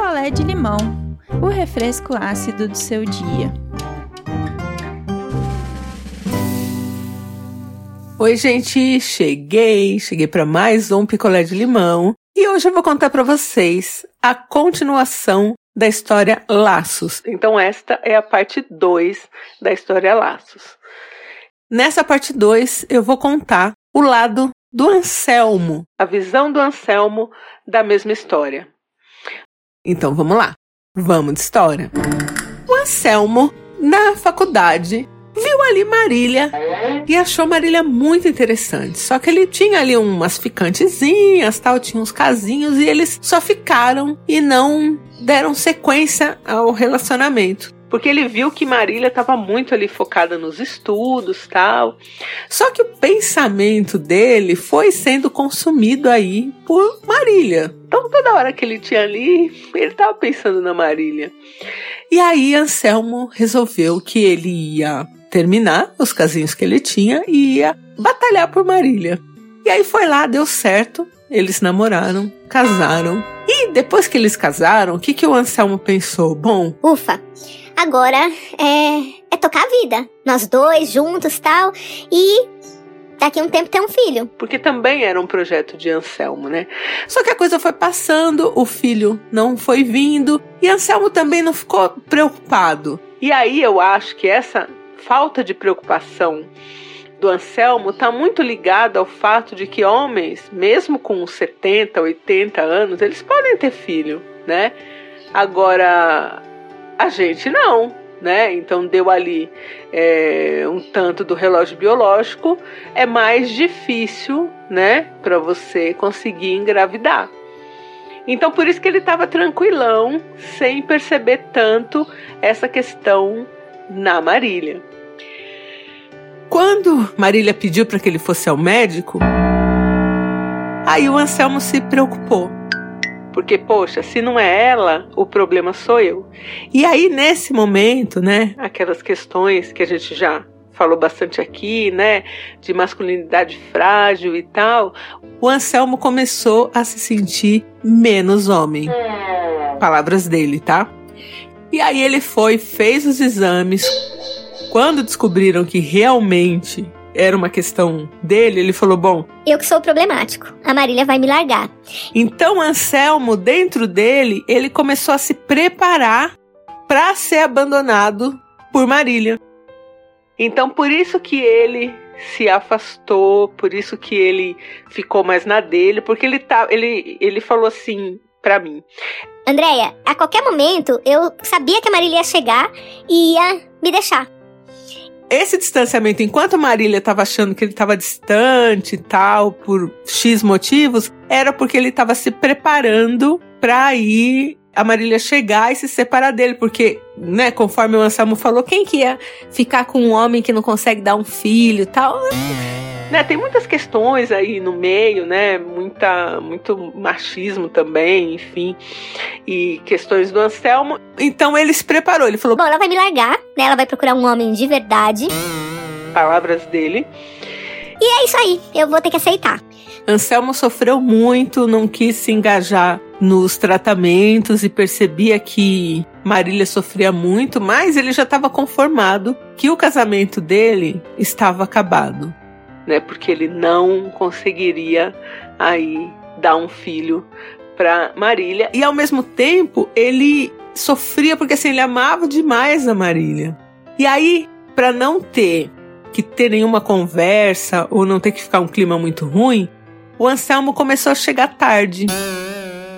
picolé de limão, o refresco ácido do seu dia. Oi, gente, cheguei, cheguei para mais um picolé de limão e hoje eu vou contar para vocês a continuação da história Laços. Então esta é a parte 2 da história Laços. Nessa parte 2 eu vou contar o lado do Anselmo, a visão do Anselmo da mesma história. Então vamos lá, vamos de história. O Anselmo, na faculdade, viu ali Marília e achou Marília muito interessante. Só que ele tinha ali umas ficantezinhas, tal, tinha uns casinhos e eles só ficaram e não deram sequência ao relacionamento porque ele viu que Marília estava muito ali focada nos estudos, tal. Só que o pensamento dele foi sendo consumido aí por Marília. Então toda hora que ele tinha ali, ele estava pensando na Marília. E aí Anselmo resolveu que ele ia terminar os casinhos que ele tinha e ia batalhar por Marília. E aí foi lá, deu certo. Eles namoraram, casaram. E depois que eles casaram, o que, que o Anselmo pensou? Bom, ufa, agora é, é tocar a vida. Nós dois juntos tal. E daqui a um tempo ter um filho. Porque também era um projeto de Anselmo, né? Só que a coisa foi passando, o filho não foi vindo e Anselmo também não ficou preocupado. E aí eu acho que essa falta de preocupação do Anselmo está muito ligada ao fato de que homens, mesmo com 70, 80 anos, eles podem ter filho, né? Agora, a gente não, né? Então deu ali é, um tanto do relógio biológico, é mais difícil, né, para você conseguir engravidar. Então por isso que ele estava tranquilão, sem perceber tanto essa questão na Marília. Quando Marília pediu para que ele fosse ao médico, aí o Anselmo se preocupou porque, poxa, se não é ela, o problema sou eu. E aí, nesse momento, né, aquelas questões que a gente já falou bastante aqui, né, de masculinidade frágil e tal, o Anselmo começou a se sentir menos homem. Palavras dele, tá? E aí ele foi, fez os exames. Quando descobriram que realmente era uma questão dele, ele falou: Bom. Eu que sou problemático. A Marília vai me largar. Então, Anselmo, dentro dele, ele começou a se preparar para ser abandonado por Marília. Então, por isso que ele se afastou, por isso que ele ficou mais na dele, porque ele tá, ele, ele falou assim para mim. Andréia, a qualquer momento eu sabia que a Marília ia chegar e ia me deixar esse distanciamento, enquanto Marília estava achando que ele estava distante e tal, por X motivos, era porque ele estava se preparando para ir a Marília chegar e se separar dele, porque, né, conforme o Anselmo falou, quem que ia ficar com um homem que não consegue dar um filho e tal? Né, tem muitas questões aí no meio, né? Muita, muito machismo também, enfim, e questões do Anselmo. Então ele se preparou, ele falou: Bom, ela vai me largar, né? Ela vai procurar um homem de verdade. Palavras dele. E é isso aí, eu vou ter que aceitar. Anselmo sofreu muito, não quis se engajar nos tratamentos e percebia que Marília sofria muito, mas ele já estava conformado que o casamento dele estava acabado né? Porque ele não conseguiria aí dar um filho para Marília e ao mesmo tempo ele sofria porque assim ele amava demais a Marília. E aí, para não ter que ter nenhuma conversa ou não ter que ficar um clima muito ruim, o Anselmo começou a chegar tarde.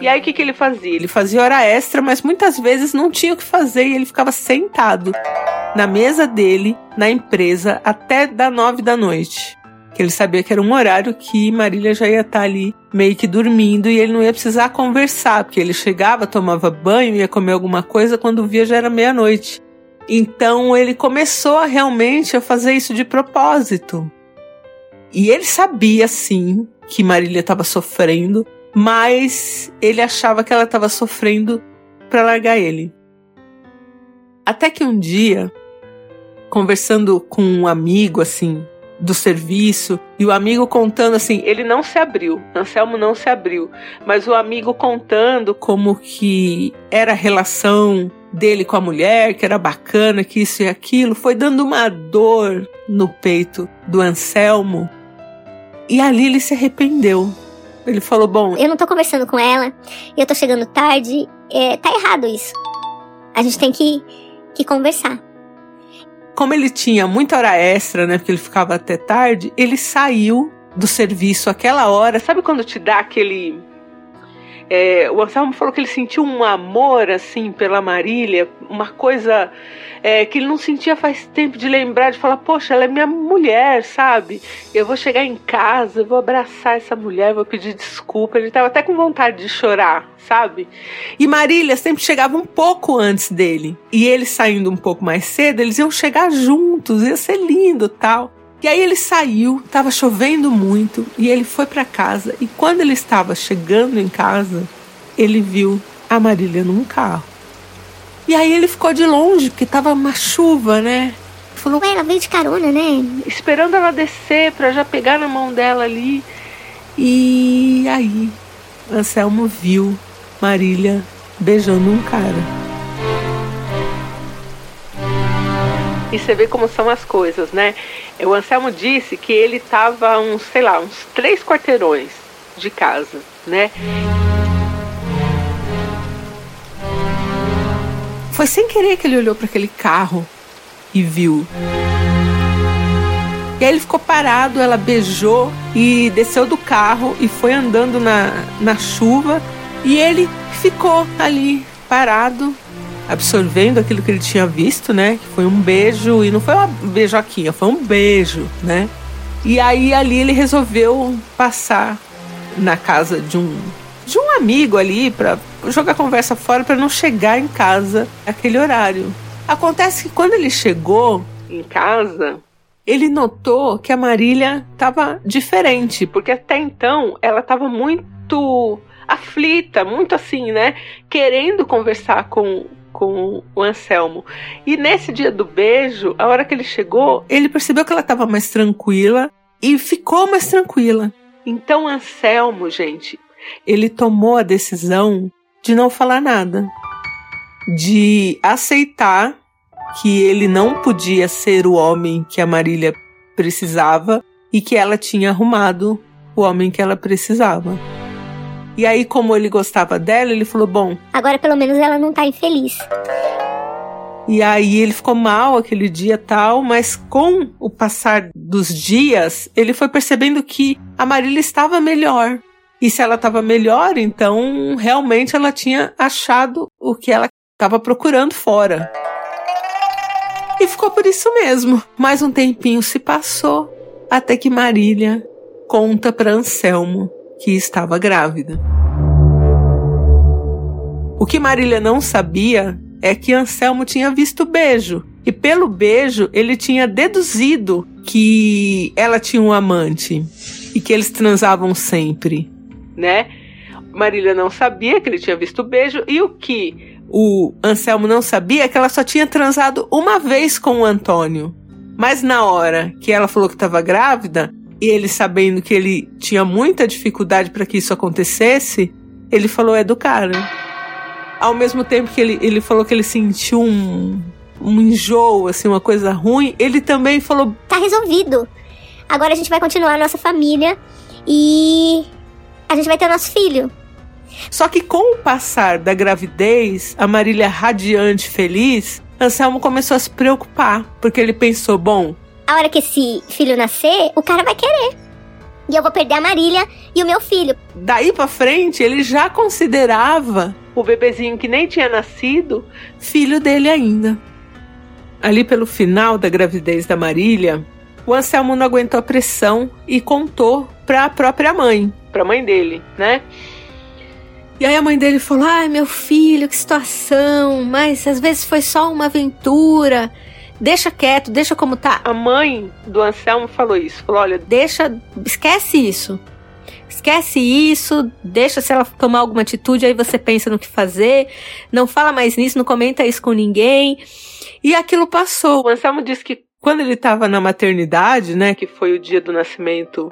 E aí o que, que ele fazia? Ele fazia hora extra, mas muitas vezes não tinha o que fazer e ele ficava sentado na mesa dele, na empresa, até da nove da noite que ele sabia que era um horário que Marília já ia estar ali meio que dormindo e ele não ia precisar conversar, porque ele chegava, tomava banho, ia comer alguma coisa, quando via já era meia-noite. Então ele começou a realmente a fazer isso de propósito. E ele sabia sim que Marília estava sofrendo, mas ele achava que ela estava sofrendo para largar ele. Até que um dia, conversando com um amigo assim, do serviço e o amigo contando assim, ele não se abriu, Anselmo não se abriu, mas o amigo contando como que era a relação dele com a mulher, que era bacana, que isso e aquilo, foi dando uma dor no peito do Anselmo. E ali ele se arrependeu. Ele falou: Bom, eu não tô conversando com ela, eu tô chegando tarde, é, tá errado isso. A gente tem que, que conversar como ele tinha muita hora extra, né? Porque ele ficava até tarde, ele saiu do serviço aquela hora. Sabe quando te dá aquele é, o Anselmo falou que ele sentiu um amor assim pela Marília, uma coisa é, que ele não sentia faz tempo de lembrar, de falar, poxa, ela é minha mulher, sabe? Eu vou chegar em casa, vou abraçar essa mulher, vou pedir desculpa. Ele estava até com vontade de chorar, sabe? E Marília sempre chegava um pouco antes dele. E ele saindo um pouco mais cedo, eles iam chegar juntos, ia ser lindo tal. E aí ele saiu, estava chovendo muito, e ele foi para casa. E quando ele estava chegando em casa, ele viu a Marília num carro. E aí ele ficou de longe, porque estava uma chuva, né? Falou, Ué, ela veio de carona, né? Esperando ela descer para já pegar na mão dela ali. E aí, Anselmo viu Marília beijando um cara. E você vê como são as coisas, né? O Anselmo disse que ele estava uns, sei lá, uns três quarteirões de casa, né? Foi sem querer que ele olhou para aquele carro e viu. E aí ele ficou parado, ela beijou e desceu do carro e foi andando na, na chuva. E ele ficou ali parado, absorvendo aquilo que ele tinha visto, né? Que foi um beijo, e não foi uma beijoquinha, foi um beijo, né? E aí ali ele resolveu passar na casa de um de um amigo ali para jogar a conversa fora para não chegar em casa aquele horário. Acontece que quando ele chegou em casa, ele notou que a Marília estava diferente, porque até então ela estava muito aflita, muito assim, né? Querendo conversar com, com o Anselmo. E nesse dia do beijo, a hora que ele chegou, ele percebeu que ela estava mais tranquila e ficou mais tranquila. Então, Anselmo, gente, ele tomou a decisão de não falar nada, de aceitar que ele não podia ser o homem que a Marília precisava e que ela tinha arrumado o homem que ela precisava. E aí, como ele gostava dela, ele falou: Bom. Agora pelo menos ela não tá infeliz. E aí ele ficou mal aquele dia tal, mas com o passar dos dias, ele foi percebendo que a Marília estava melhor. E se ela estava melhor, então realmente ela tinha achado o que ela estava procurando fora. E ficou por isso mesmo. Mais um tempinho se passou até que Marília conta para Anselmo que estava grávida. O que Marília não sabia é que Anselmo tinha visto o beijo. E pelo beijo, ele tinha deduzido que ela tinha um amante e que eles transavam sempre, né? Marília não sabia que ele tinha visto o beijo e o que o Anselmo não sabia é que ela só tinha transado uma vez com o Antônio. Mas na hora que ela falou que estava grávida, e ele sabendo que ele tinha muita dificuldade para que isso acontecesse, ele falou é do cara. Ao mesmo tempo que ele, ele falou que ele sentiu um, um enjoo, assim, uma coisa ruim, ele também falou: Tá resolvido. Agora a gente vai continuar a nossa família e a gente vai ter nosso filho. Só que com o passar da gravidez, a Marília radiante, feliz, Anselmo começou a se preocupar, porque ele pensou: bom, a hora que esse filho nascer, o cara vai querer. E eu vou perder a Marília e o meu filho. Daí para frente, ele já considerava o bebezinho que nem tinha nascido filho dele ainda. Ali pelo final da gravidez da Marília, o Anselmo não aguentou a pressão e contou para a própria mãe, para a mãe dele, né? E aí a mãe dele falou: "Ai, meu filho, que situação, mas às vezes foi só uma aventura deixa quieto, deixa como tá. A mãe do Anselmo falou isso. Falou: olha, deixa, esquece isso. Esquece isso, deixa se ela tomar alguma atitude, aí você pensa no que fazer. Não fala mais nisso, não comenta isso com ninguém. E aquilo passou. O Anselmo disse que quando ele estava na maternidade, né, que foi o dia do nascimento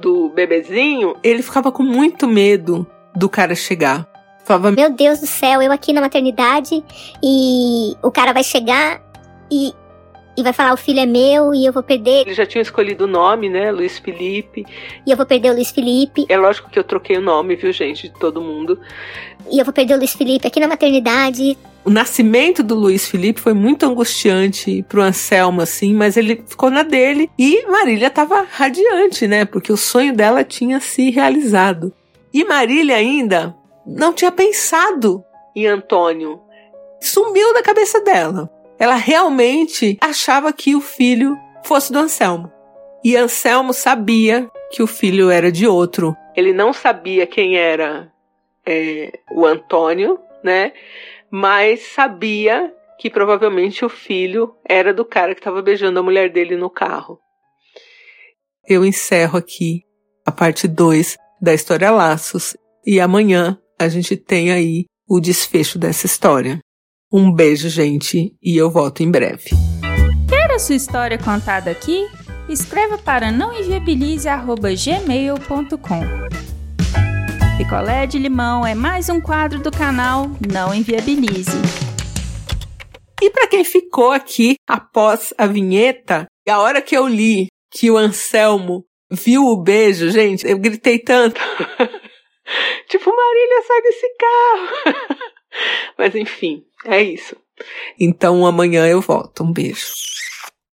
do bebezinho, ele ficava com muito medo do cara chegar. Falava, Meu Deus do céu, eu aqui na maternidade e o cara vai chegar e, e vai falar: o filho é meu e eu vou perder. Ele já tinha escolhido o nome, né? Luiz Felipe. E eu vou perder o Luiz Felipe. É lógico que eu troquei o nome, viu, gente, de todo mundo. E eu vou perder o Luiz Felipe aqui na maternidade. O nascimento do Luiz Felipe foi muito angustiante pro Anselmo, assim, mas ele ficou na dele. E Marília tava radiante, né? Porque o sonho dela tinha se realizado. E Marília ainda não tinha pensado em Antônio. Sumiu da cabeça dela. Ela realmente achava que o filho fosse do Anselmo. E Anselmo sabia que o filho era de outro. Ele não sabia quem era é, o Antônio, né? Mas sabia que provavelmente o filho era do cara que estava beijando a mulher dele no carro. Eu encerro aqui a parte 2 da história Laços e amanhã a gente tem aí o desfecho dessa história. Um beijo, gente, e eu volto em breve. Quer a sua história contada aqui? Escreva para nãoenviabilize.gmail.com Picolé de limão é mais um quadro do canal Não Enviabilize. E para quem ficou aqui após a vinheta, a hora que eu li que o Anselmo viu o beijo, gente, eu gritei tanto. tipo, Marília, sai desse carro. Mas enfim, é isso. Então amanhã eu volto. Um beijo.